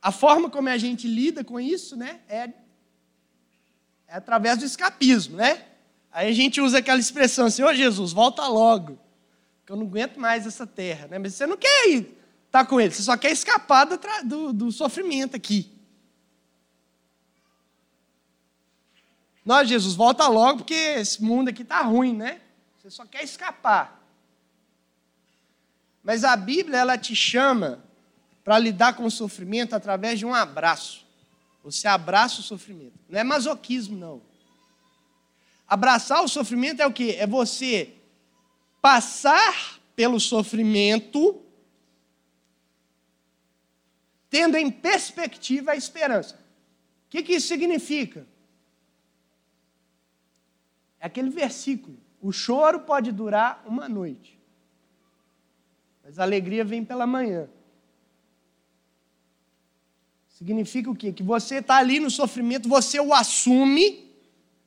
a forma como a gente lida com isso né, é, é através do escapismo. Né? Aí a gente usa aquela expressão, Senhor Jesus, volta logo, que eu não aguento mais essa terra. Né? Mas você não quer ir estar tá com ele, você só quer escapar do, do, do sofrimento aqui. Nós, Jesus, volta logo, porque esse mundo aqui está ruim, né? Você só quer escapar. Mas a Bíblia, ela te chama para lidar com o sofrimento através de um abraço. Você abraça o sofrimento. Não é masoquismo, não. Abraçar o sofrimento é o quê? É você passar pelo sofrimento, tendo em perspectiva a esperança. O que, que isso significa? É aquele versículo. O choro pode durar uma noite, mas a alegria vem pela manhã. Significa o quê? Que você está ali no sofrimento, você o assume,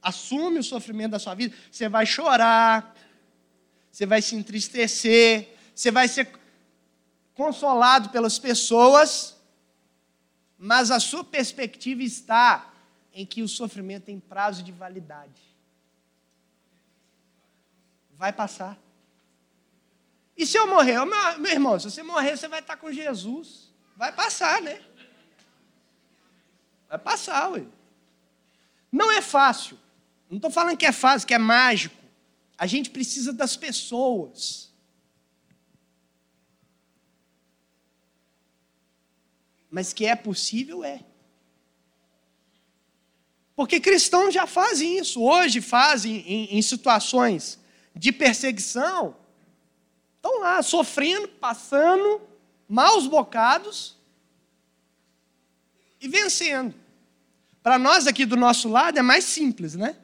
assume o sofrimento da sua vida, você vai chorar, você vai se entristecer, você vai ser consolado pelas pessoas, mas a sua perspectiva está em que o sofrimento tem prazo de validade. Vai passar. E se eu morrer? Meu, meu irmão, se você morrer, você vai estar com Jesus. Vai passar, né? Vai passar, ué. Não é fácil. Não estou falando que é fácil, que é mágico. A gente precisa das pessoas. Mas que é possível, é. Porque cristãos já fazem isso, hoje fazem em, em situações de perseguição, estão lá sofrendo, passando maus bocados e vencendo. Para nós aqui do nosso lado é mais simples, né?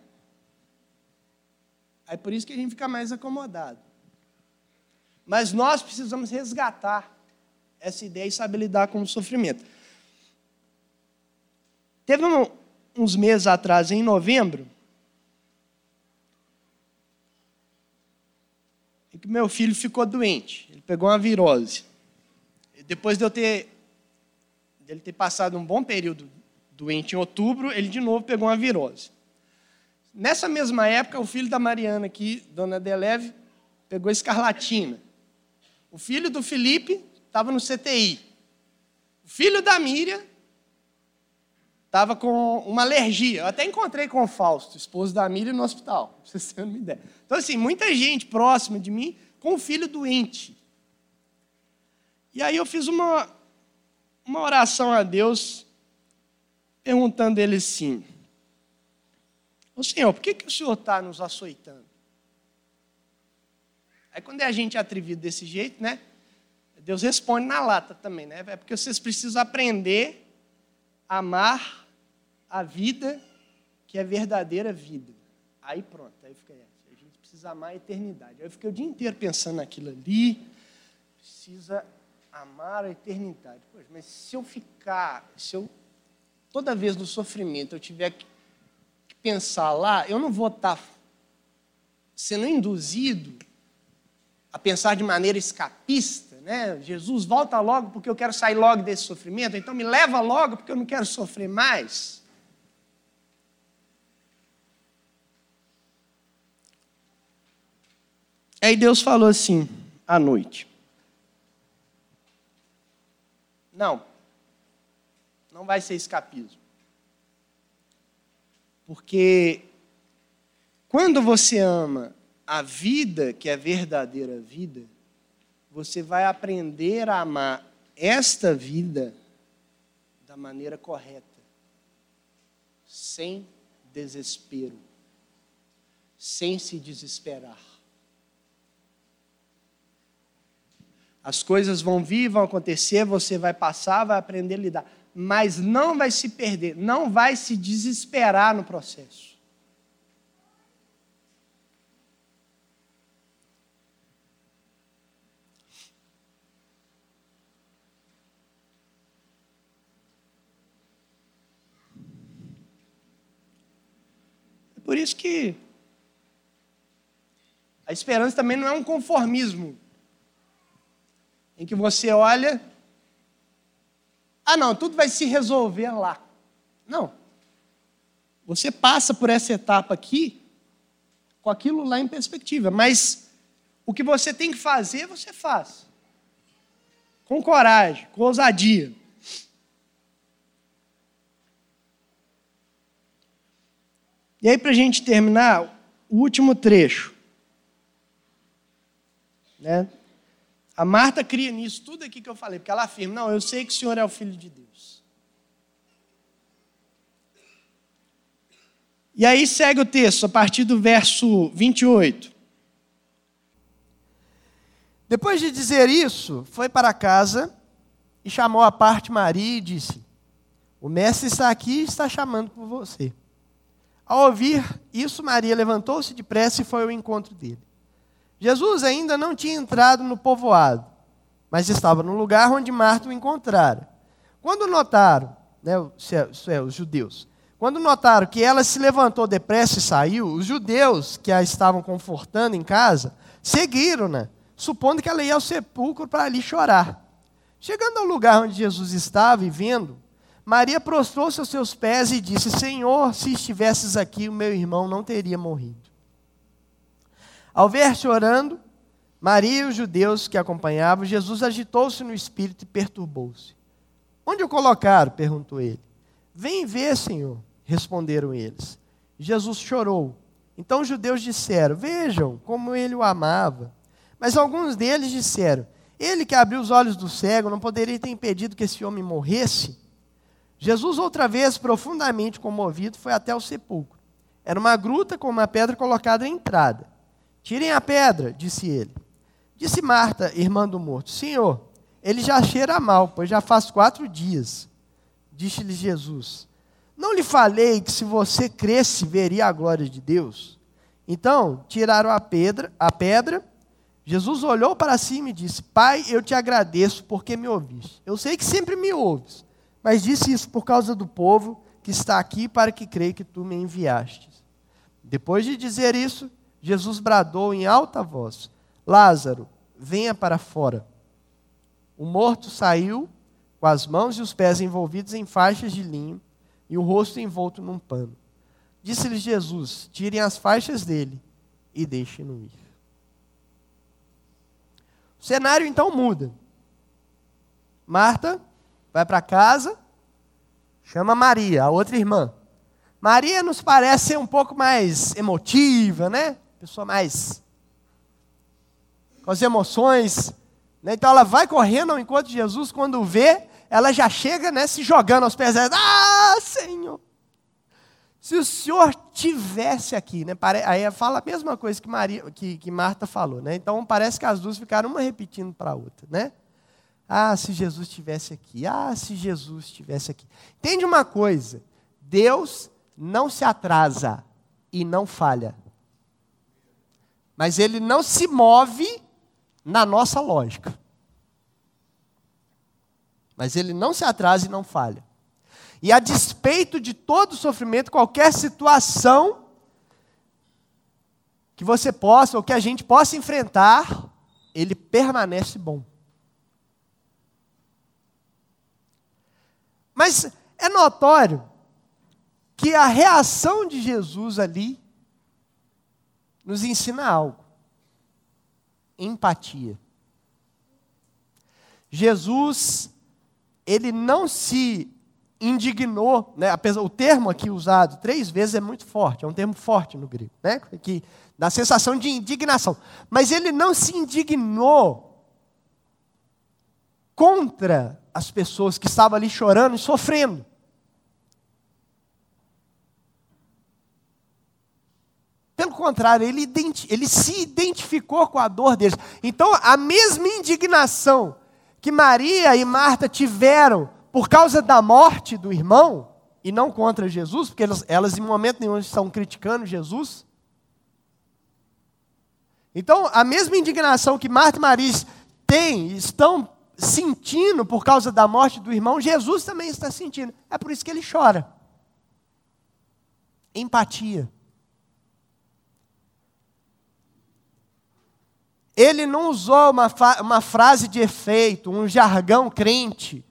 É por isso que a gente fica mais acomodado. Mas nós precisamos resgatar essa ideia e saber lidar com o sofrimento. Teve um, uns meses atrás, em novembro, que meu filho ficou doente. Ele pegou uma virose. Depois de eu ter, de ele ter passado um bom período doente em outubro, ele de novo pegou uma virose. Nessa mesma época, o filho da Mariana aqui, dona Deleve, pegou escarlatina. O filho do Felipe estava no CTI. O filho da Miriam estava com uma alergia. Eu até encontrei com o Fausto, esposo da Miriam, no hospital, pra vocês terem uma ideia. Então, assim, muita gente próxima de mim com um filho doente. E aí eu fiz uma, uma oração a Deus, perguntando ele assim: Ô Senhor, por que, que o Senhor está nos açoitando? Aí quando é a gente atrevido desse jeito, né? Deus responde na lata também, né? É porque vocês precisam aprender a amar a vida que é verdadeira vida. Aí pronto, aí fica essa. A gente precisa amar a eternidade. Aí eu fiquei o dia inteiro pensando naquilo ali. Precisa amar a eternidade. Poxa, mas se eu ficar, se eu toda vez no sofrimento eu tiver que pensar lá, eu não vou estar sendo induzido a pensar de maneira escapista, né? Jesus volta logo porque eu quero sair logo desse sofrimento, então me leva logo porque eu não quero sofrer mais. Aí Deus falou assim, à noite: Não, não vai ser escapismo. Porque quando você ama a vida, que é verdadeira vida, você vai aprender a amar esta vida da maneira correta, sem desespero, sem se desesperar. As coisas vão vir, vão acontecer, você vai passar, vai aprender a lidar. Mas não vai se perder, não vai se desesperar no processo. É por isso que a esperança também não é um conformismo em que você olha, ah, não, tudo vai se resolver lá. Não. Você passa por essa etapa aqui com aquilo lá em perspectiva, mas o que você tem que fazer, você faz. Com coragem, com ousadia. E aí, para a gente terminar, o último trecho. Né? A Marta cria nisso tudo aqui que eu falei, porque ela afirma: não, eu sei que o Senhor é o Filho de Deus. E aí segue o texto, a partir do verso 28. Depois de dizer isso, foi para casa e chamou a parte Maria e disse: O mestre está aqui e está chamando por você. Ao ouvir isso, Maria levantou-se depressa e foi ao encontro dele. Jesus ainda não tinha entrado no povoado, mas estava no lugar onde Marta o encontrara. Quando notaram, né, isso é, os judeus, quando notaram que ela se levantou depressa e saiu, os judeus que a estavam confortando em casa seguiram-na, supondo que ela ia ao sepulcro para ali chorar. Chegando ao lugar onde Jesus estava e vendo, Maria prostrou-se aos seus pés e disse: Senhor, se estivesses aqui, o meu irmão não teria morrido. Ao ver chorando, Maria e os judeus que acompanhavam, Jesus agitou-se no espírito e perturbou-se. Onde o colocaram? perguntou ele. Vem ver, Senhor, responderam eles. Jesus chorou. Então os judeus disseram: Vejam como ele o amava. Mas alguns deles disseram: Ele que abriu os olhos do cego não poderia ter impedido que esse homem morresse? Jesus, outra vez, profundamente comovido, foi até o sepulcro. Era uma gruta com uma pedra colocada à entrada. Tirem a pedra, disse ele. Disse Marta, irmã do morto: Senhor, ele já cheira mal, pois já faz quatro dias. Disse-lhe Jesus: Não lhe falei que se você cresce, veria a glória de Deus? Então, tiraram a pedra, a pedra. Jesus olhou para cima e disse: Pai, eu te agradeço porque me ouviste. Eu sei que sempre me ouves, mas disse isso por causa do povo que está aqui para que creia que tu me enviaste. Depois de dizer isso, Jesus bradou em alta voz: Lázaro, venha para fora. O morto saiu com as mãos e os pés envolvidos em faixas de linho e o rosto envolto num pano. Disse-lhe Jesus: Tirem as faixas dele e deixem-no ir. O cenário então muda. Marta vai para casa, chama Maria, a outra irmã. Maria nos parece ser um pouco mais emotiva, né? Pessoa mais com as emoções. Né? Então ela vai correndo ao encontro de Jesus, quando vê, ela já chega né, se jogando aos pés dela. Ah, Senhor! Se o Senhor tivesse aqui, né? Aí fala a mesma coisa que, Maria, que, que Marta falou, né? Então parece que as duas ficaram uma repetindo para a outra, né? Ah, se Jesus estivesse aqui. Ah, se Jesus estivesse aqui. Entende uma coisa? Deus não se atrasa e não falha. Mas ele não se move na nossa lógica. Mas ele não se atrasa e não falha. E a despeito de todo sofrimento, qualquer situação que você possa ou que a gente possa enfrentar, ele permanece bom. Mas é notório que a reação de Jesus ali nos ensina algo empatia. Jesus, ele não se indignou, né? Apesar, o termo aqui usado três vezes é muito forte, é um termo forte no grego, né? que dá sensação de indignação. Mas ele não se indignou contra as pessoas que estavam ali chorando e sofrendo. Pelo contrário, ele, ele se identificou com a dor deles. Então, a mesma indignação que Maria e Marta tiveram por causa da morte do irmão, e não contra Jesus, porque elas, elas em momento nenhum estão criticando Jesus. Então, a mesma indignação que Marta e Maria têm, estão sentindo por causa da morte do irmão, Jesus também está sentindo. É por isso que ele chora. Empatia. Ele não usou uma, uma frase de efeito, um jargão crente,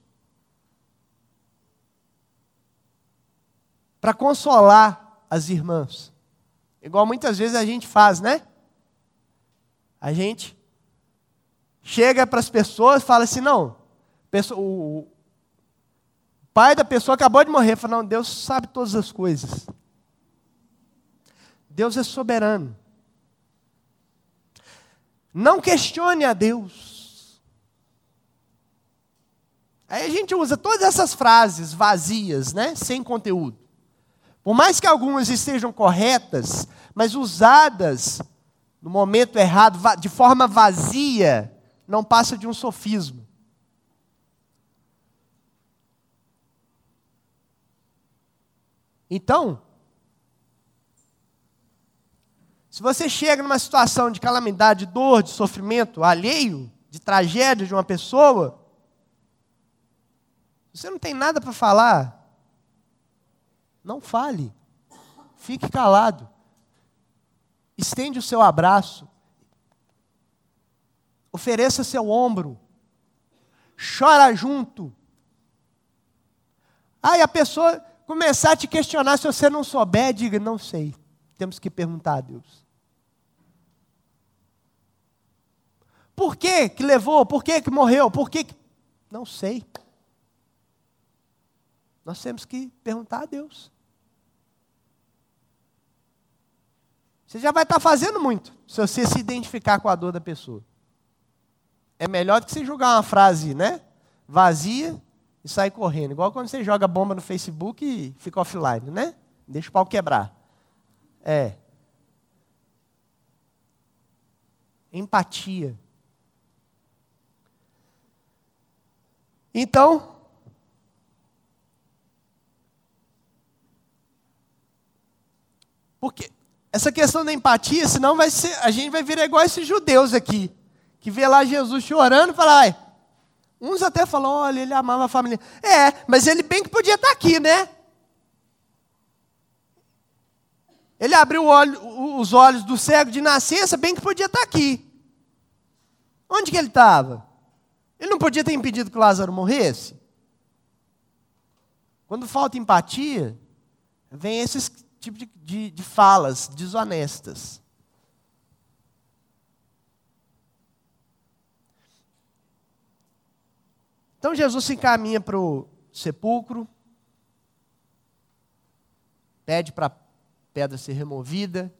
para consolar as irmãs. Igual muitas vezes a gente faz, né? A gente chega para as pessoas e fala assim: não, o pai da pessoa acabou de morrer. Fala, não, Deus sabe todas as coisas. Deus é soberano. Não questione a Deus. Aí a gente usa todas essas frases vazias, né? Sem conteúdo. Por mais que algumas estejam corretas, mas usadas no momento errado, de forma vazia, não passa de um sofismo. Então, Se você chega numa situação de calamidade, de dor, de sofrimento alheio, de tragédia de uma pessoa, você não tem nada para falar, não fale. Fique calado. Estende o seu abraço. Ofereça seu ombro. Chora junto. Aí a pessoa começar a te questionar, se você não souber, diga, não sei. Temos que perguntar a Deus. Por que que levou? Por que que morreu? Por que, que... Não sei. Nós temos que perguntar a Deus. Você já vai estar fazendo muito se você se identificar com a dor da pessoa. É melhor do que você jogar uma frase, né? Vazia e sair correndo. Igual quando você joga bomba no Facebook e fica offline, né? Deixa o pau quebrar. É. Empatia. Então, porque essa questão da empatia, senão vai ser, a gente vai virar igual esses judeus aqui, que vê lá Jesus chorando e fala, ai, uns até falam, olha, ele amava a família. É, mas ele bem que podia estar aqui, né? Ele abriu olho, os olhos do cego de nascença, bem que podia estar aqui. Onde que ele estava? Ele não podia ter impedido que Lázaro morresse? Quando falta empatia, vem esses tipos de, de, de falas desonestas. Então Jesus se encaminha para o sepulcro, pede para a pedra ser removida,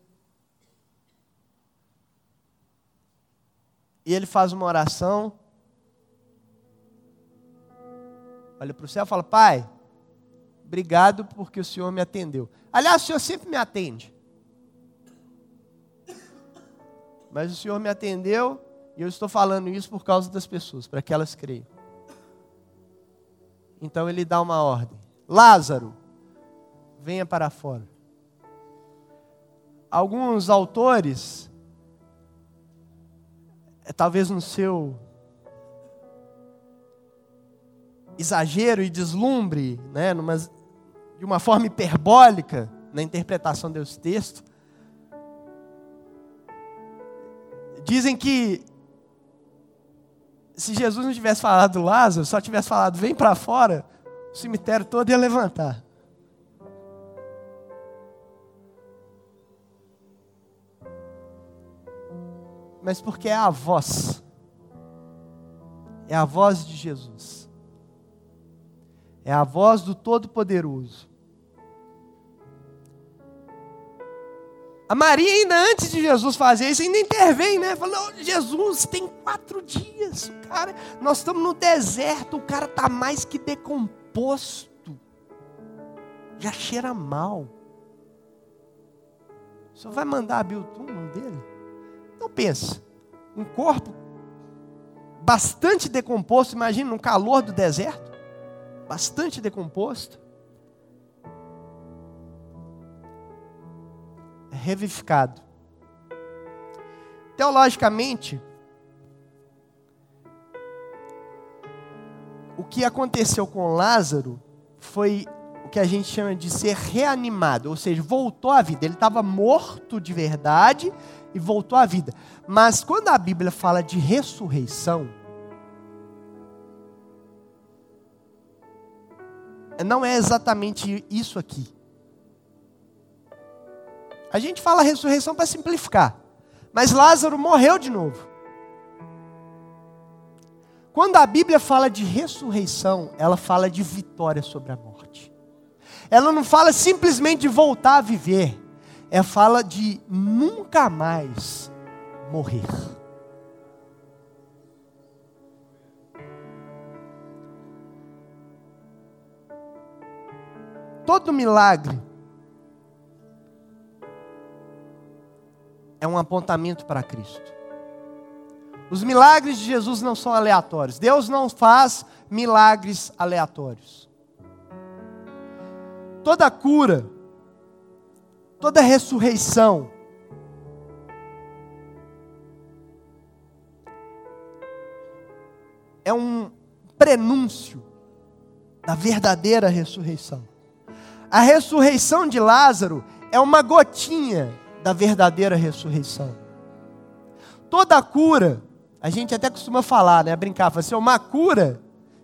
e ele faz uma oração olha para o céu e fala: Pai, obrigado porque o Senhor me atendeu. Aliás, o Senhor sempre me atende. Mas o Senhor me atendeu e eu estou falando isso por causa das pessoas, para que elas creiam. Então ele dá uma ordem: Lázaro, venha para fora. Alguns autores, é, talvez no seu exagero e deslumbre, né, numa, de uma forma hiperbólica na interpretação desse texto, dizem que se Jesus não tivesse falado Lázaro, só tivesse falado vem para fora, o cemitério todo ia levantar. Mas porque é a voz, é a voz de Jesus. É a voz do Todo-Poderoso. A Maria, ainda antes de Jesus fazer isso, ainda intervém, né? Falou: Jesus, tem quatro dias, cara. Nós estamos no deserto, o cara está mais que decomposto. Já cheira mal. O senhor vai mandar abrir o túmulo dele? Então pensa, um corpo bastante decomposto, imagina no calor do deserto bastante decomposto, é revivificado. Teologicamente, o que aconteceu com Lázaro foi o que a gente chama de ser reanimado, ou seja, voltou à vida. Ele estava morto de verdade e voltou à vida. Mas quando a Bíblia fala de ressurreição, não é exatamente isso aqui. A gente fala ressurreição para simplificar, mas Lázaro morreu de novo. Quando a Bíblia fala de ressurreição, ela fala de vitória sobre a morte. Ela não fala simplesmente de voltar a viver, ela fala de nunca mais morrer. Todo milagre é um apontamento para Cristo. Os milagres de Jesus não são aleatórios. Deus não faz milagres aleatórios. Toda cura, toda ressurreição, é um prenúncio da verdadeira ressurreição. A ressurreição de Lázaro é uma gotinha da verdadeira ressurreição. Toda cura, a gente até costuma falar, né, brincar, fala assim, uma cura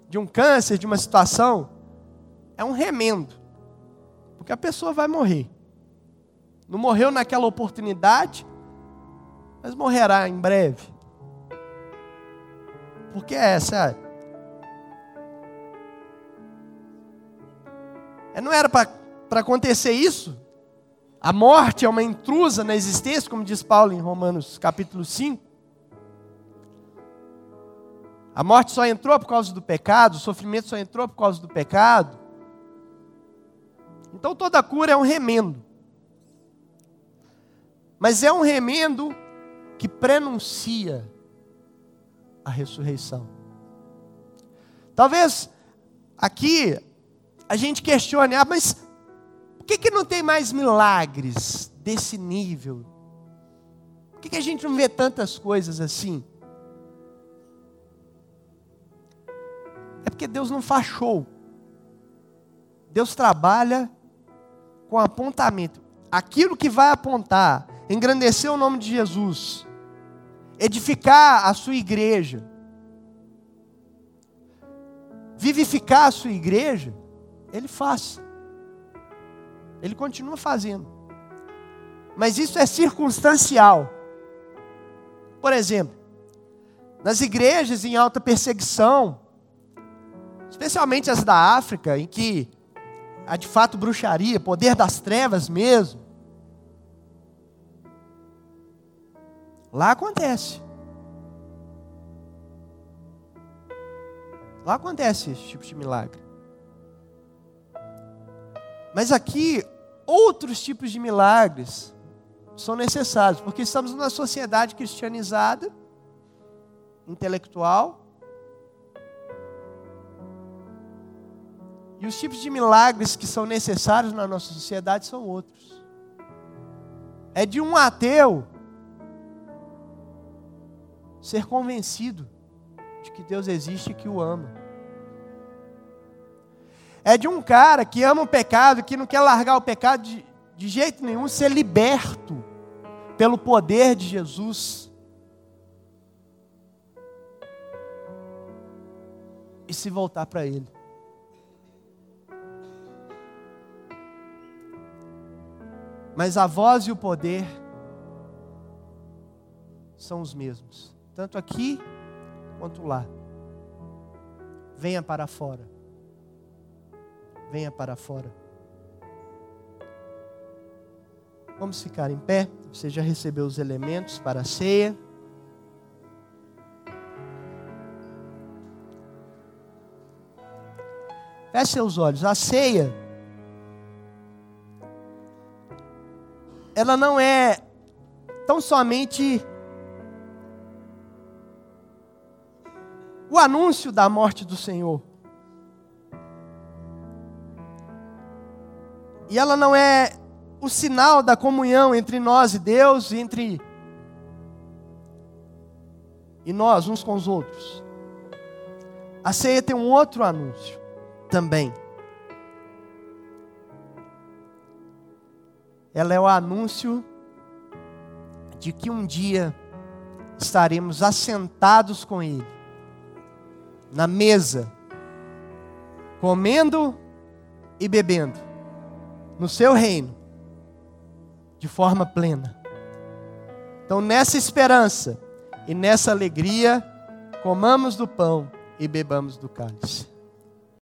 de um câncer, de uma situação, é um remendo. Porque a pessoa vai morrer. Não morreu naquela oportunidade, mas morrerá em breve. Porque é, sabe? Não era para acontecer isso? A morte é uma intrusa na existência, como diz Paulo em Romanos capítulo 5. A morte só entrou por causa do pecado, o sofrimento só entrou por causa do pecado. Então toda cura é um remendo. Mas é um remendo que prenuncia a ressurreição. Talvez aqui a gente questione, ah, mas por que, que não tem mais milagres desse nível? Por que, que a gente não vê tantas coisas assim? É porque Deus não faz show. Deus trabalha com apontamento. Aquilo que vai apontar, engrandecer o nome de Jesus, edificar a sua igreja, vivificar a sua igreja, Ele faz. Ele continua fazendo. Mas isso é circunstancial. Por exemplo, nas igrejas em alta perseguição, especialmente as da África, em que há de fato bruxaria, poder das trevas mesmo, Lá acontece. Lá acontece esse tipo de milagre. Mas aqui, outros tipos de milagres são necessários, porque estamos numa sociedade cristianizada, intelectual. E os tipos de milagres que são necessários na nossa sociedade são outros. É de um ateu ser convencido de que Deus existe e que o ama. É de um cara que ama o pecado, que não quer largar o pecado de, de jeito nenhum, ser liberto pelo poder de Jesus. E se voltar para Ele. Mas a voz e o poder são os mesmos tanto aqui quanto lá. Venha para fora. Venha para fora. Vamos ficar em pé. Você já recebeu os elementos para a ceia. Feche seus olhos. A ceia, ela não é tão somente o anúncio da morte do Senhor. E ela não é o sinal da comunhão entre nós e Deus, entre e nós uns com os outros. A ceia tem um outro anúncio também. Ela é o anúncio de que um dia estaremos assentados com Ele na mesa, comendo e bebendo, no seu reino, de forma plena. Então, nessa esperança e nessa alegria, comamos do pão e bebamos do cálice.